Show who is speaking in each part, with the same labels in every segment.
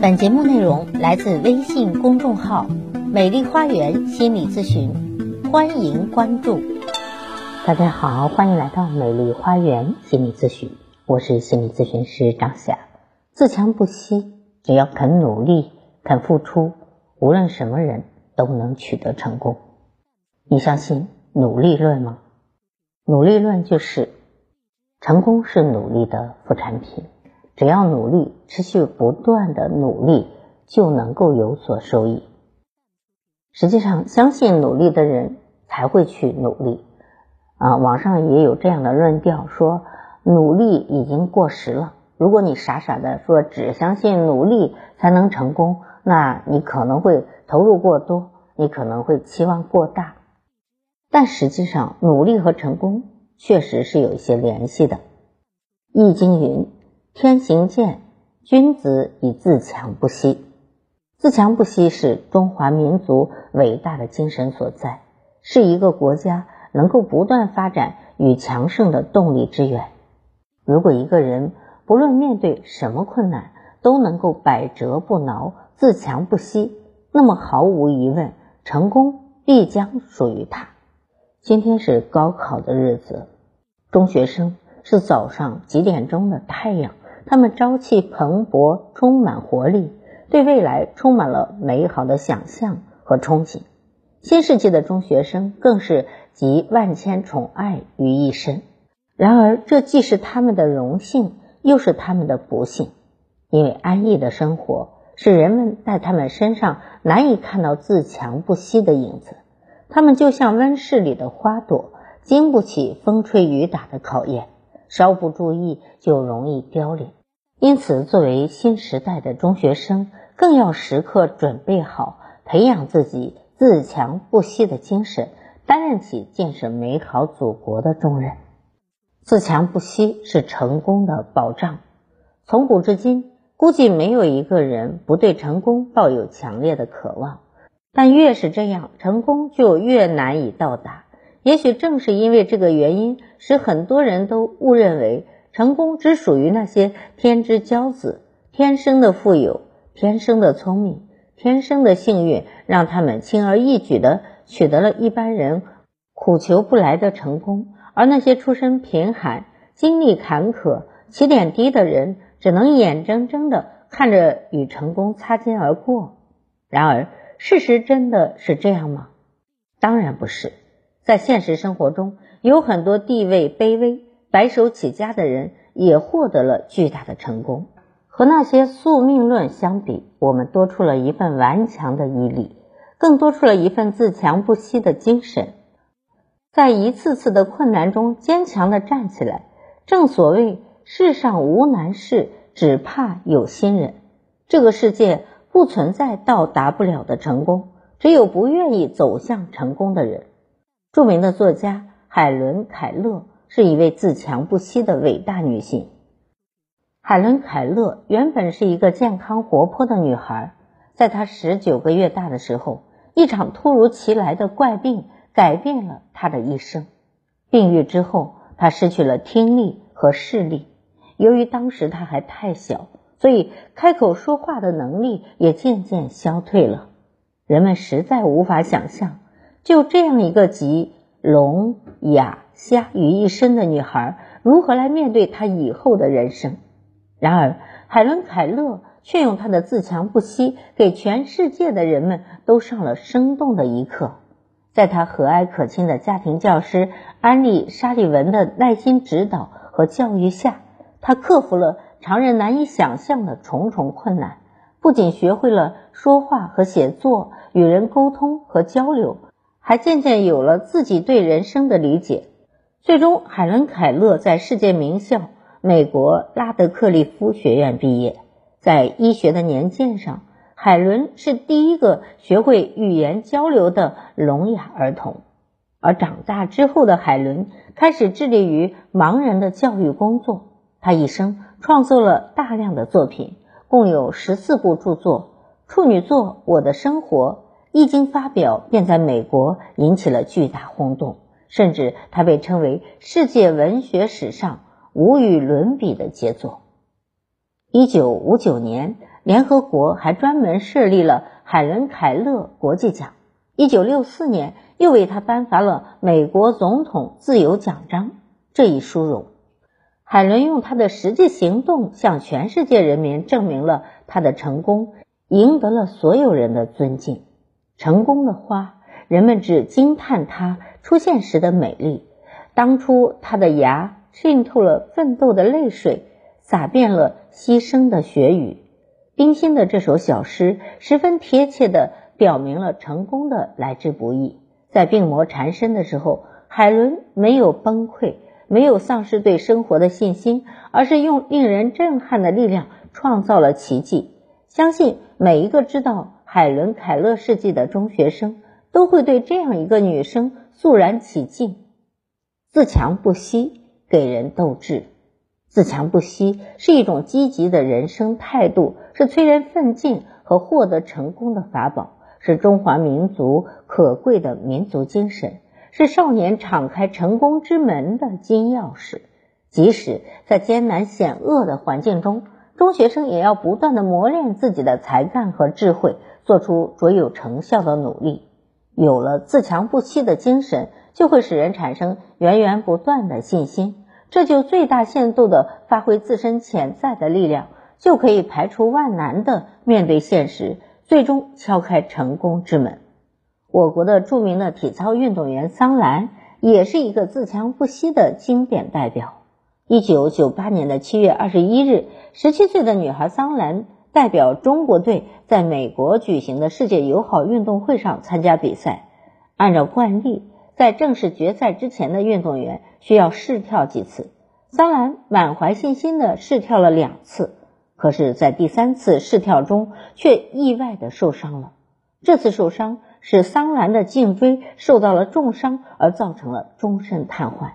Speaker 1: 本节目内容来自微信公众号“美丽花园心理咨询”，欢迎关注。
Speaker 2: 大家好，欢迎来到美丽花园心理咨询，我是心理咨询师张霞。自强不息，只要肯努力、肯付出，无论什么人都能取得成功。你相信努力论吗？努力论就是成功是努力的副产品。只要努力，持续不断的努力，就能够有所收益。实际上，相信努力的人才会去努力。啊，网上也有这样的论调，说努力已经过时了。如果你傻傻的说只相信努力才能成功，那你可能会投入过多，你可能会期望过大。但实际上，努力和成功确实是有一些联系的。《易经》云。天行健，君子以自强不息。自强不息是中华民族伟大的精神所在，是一个国家能够不断发展与强盛的动力之源。如果一个人不论面对什么困难都能够百折不挠、自强不息，那么毫无疑问，成功必将属于他。今天是高考的日子，中学生是早上几点钟的太阳。他们朝气蓬勃，充满活力，对未来充满了美好的想象和憧憬。新世纪的中学生更是集万千宠爱于一身。然而，这既是他们的荣幸，又是他们的不幸，因为安逸的生活使人们在他们身上难以看到自强不息的影子。他们就像温室里的花朵，经不起风吹雨打的考验，稍不注意就容易凋零。因此，作为新时代的中学生，更要时刻准备好，培养自己自强不息的精神，担任起建设美好祖国的重任。自强不息是成功的保障。从古至今，估计没有一个人不对成功抱有强烈的渴望，但越是这样，成功就越难以到达。也许正是因为这个原因，使很多人都误认为。成功只属于那些天之骄子，天生的富有，天生的聪明，天生的幸运，让他们轻而易举的取得了一般人苦求不来的成功。而那些出身贫寒、经历坎坷、起点低的人，只能眼睁睁的看着与成功擦肩而过。然而，事实真的是这样吗？当然不是。在现实生活中，有很多地位卑微。白手起家的人也获得了巨大的成功。和那些宿命论相比，我们多出了一份顽强的毅力，更多出了一份自强不息的精神，在一次次的困难中坚强的站起来。正所谓世上无难事，只怕有心人。这个世界不存在到达不了的成功，只有不愿意走向成功的人。著名的作家海伦·凯勒。是一位自强不息的伟大女性。海伦·凯勒原本是一个健康活泼的女孩，在她十九个月大的时候，一场突如其来的怪病改变了她的一生。病愈之后，她失去了听力和视力。由于当时她还太小，所以开口说话的能力也渐渐消退了。人们实在无法想象，就这样一个集聋哑。虾于一身的女孩如何来面对她以后的人生？然而，海伦·凯勒却用她的自强不息，给全世界的人们都上了生动的一课。在她和蔼可亲的家庭教师安利·沙利文的耐心指导和教育下，她克服了常人难以想象的重重困难，不仅学会了说话和写作，与人沟通和交流，还渐渐有了自己对人生的理解。最终，海伦·凯勒在世界名校美国拉德克利夫学院毕业。在医学的年鉴上，海伦是第一个学会语言交流的聋哑儿童。而长大之后的海伦开始致力于盲人的教育工作。他一生创作了大量的作品，共有十四部著作。处女作《我的生活》一经发表，便在美国引起了巨大轰动。甚至他被称为世界文学史上无与伦比的杰作。一九五九年，联合国还专门设立了海伦·凯勒国际奖。一九六四年，又为他颁发了美国总统自由奖章。这一殊荣，海伦用他的实际行动向全世界人民证明了他的成功，赢得了所有人的尊敬。成功的花，人们只惊叹它出现时的美丽。当初它的芽浸透了奋斗的泪水，洒遍了牺牲的血雨。冰心的这首小诗，十分贴切地表明了成功的来之不易。在病魔缠身的时候，海伦没有崩溃。没有丧失对生活的信心，而是用令人震撼的力量创造了奇迹。相信每一个知道海伦·凯勒事迹的中学生都会对这样一个女生肃然起敬。自强不息，给人斗志。自强不息是一种积极的人生态度，是催人奋进和获得成功的法宝，是中华民族可贵的民族精神。是少年敞开成功之门的金钥匙。即使在艰难险恶的环境中，中学生也要不断的磨练自己的才干和智慧，做出卓有成效的努力。有了自强不息的精神，就会使人产生源源不断的信心，这就最大限度的发挥自身潜在的力量，就可以排除万难的面对现实，最终敲开成功之门。我国的著名的体操运动员桑兰也是一个自强不息的经典代表。一九九八年的七月二十一日，十七岁的女孩桑兰代表中国队在美国举行的世界友好运动会上参加比赛。按照惯例，在正式决赛之前的运动员需要试跳几次。桑兰满怀信心的试跳了两次，可是，在第三次试跳中却意外的受伤了。这次受伤。使桑兰的颈椎受到了重伤，而造成了终身瘫痪。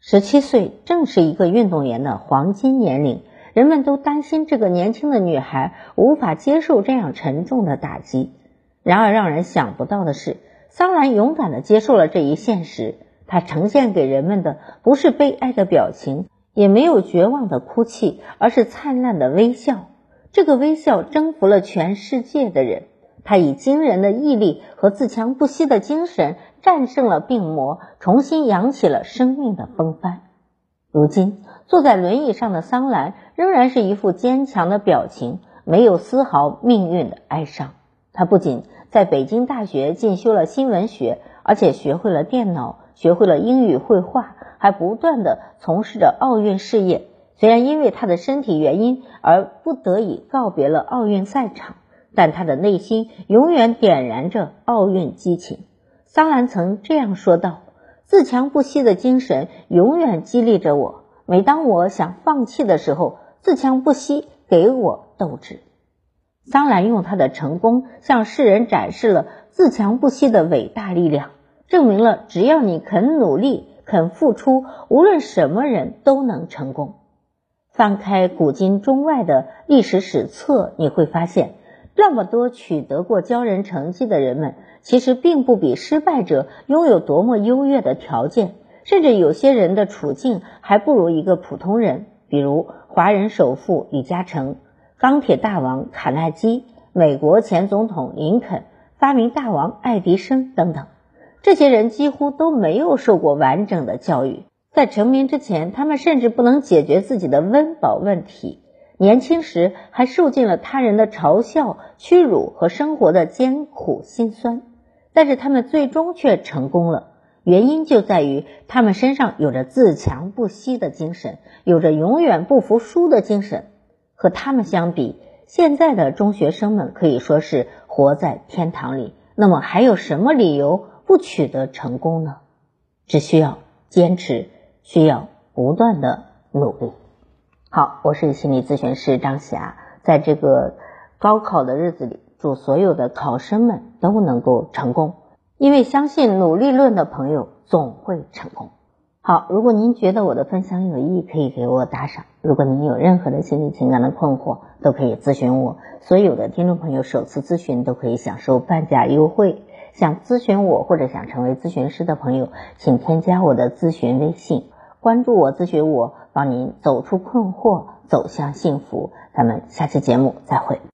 Speaker 2: 十七岁正是一个运动员的黄金年龄，人们都担心这个年轻的女孩无法接受这样沉重的打击。然而，让人想不到的是，桑兰勇敢地接受了这一现实。她呈现给人们的不是悲哀的表情，也没有绝望的哭泣，而是灿烂的微笑。这个微笑征服了全世界的人。他以惊人的毅力和自强不息的精神战胜了病魔，重新扬起了生命的风帆。如今，坐在轮椅上的桑兰仍然是一副坚强的表情，没有丝毫命运的哀伤。他不仅在北京大学进修了新闻学，而且学会了电脑，学会了英语绘画，还不断的从事着奥运事业。虽然因为他的身体原因而不得已告别了奥运赛场。但他的内心永远点燃着奥运激情。桑兰曾这样说道：“自强不息的精神永远激励着我。每当我想放弃的时候，自强不息给我斗志。”桑兰用他的成功向世人展示了自强不息的伟大力量，证明了只要你肯努力、肯付出，无论什么人都能成功。翻开古今中外的历史史册，你会发现。那么多取得过骄人成绩的人们，其实并不比失败者拥有多么优越的条件，甚至有些人的处境还不如一个普通人。比如华人首富李嘉诚、钢铁大王卡耐基、美国前总统林肯、发明大王爱迪生等等，这些人几乎都没有受过完整的教育，在成名之前，他们甚至不能解决自己的温饱问题。年轻时还受尽了他人的嘲笑、屈辱和生活的艰苦辛酸，但是他们最终却成功了。原因就在于他们身上有着自强不息的精神，有着永远不服输的精神。和他们相比，现在的中学生们可以说是活在天堂里。那么还有什么理由不取得成功呢？只需要坚持，需要不断的努力。好，我是心理咨询师张霞，在这个高考的日子里，祝所有的考生们都能够成功，因为相信努力论的朋友总会成功。好，如果您觉得我的分享有意义，可以给我打赏。如果您有任何的心理情感的困惑，都可以咨询我。所有的听众朋友首次咨询都可以享受半价优惠。想咨询我或者想成为咨询师的朋友，请添加我的咨询微信。关注我，咨询我，帮您走出困惑，走向幸福。咱们下期节目再会。